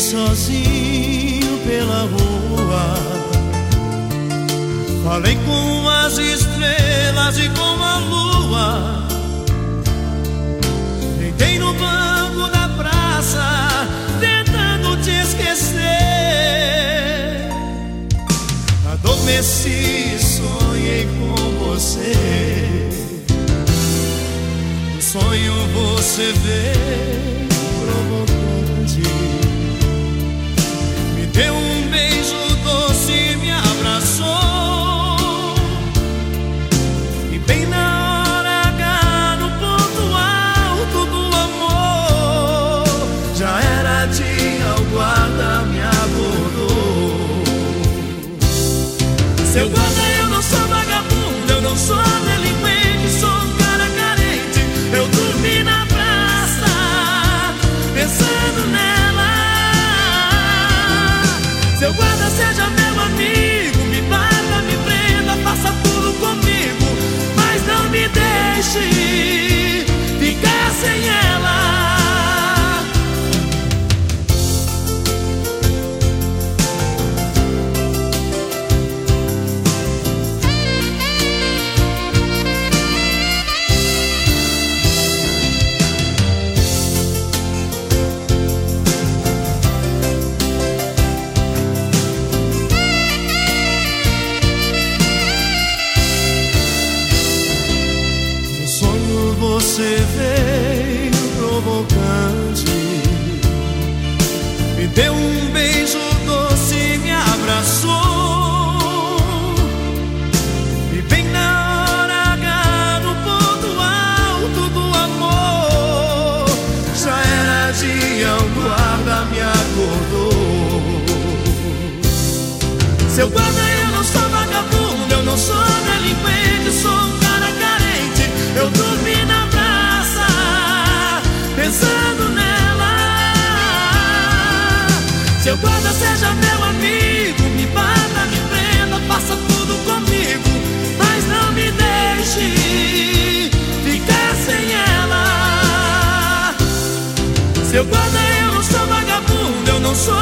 sozinho pela rua. Falei com as estrelas e com a lua. Deitei no banco da praça, tentando te esquecer. Adormeci e sonhei com você. No sonho você veio provocante. Dia, o guarda me abordou. Seu guarda, você veio provocante, me deu um beijo doce, me abraçou. E bem na hora no ponto alto do amor, já era dia, o guarda me acordou. Seu guarda, Seu guarda, eu não sou vagabundo, eu não sou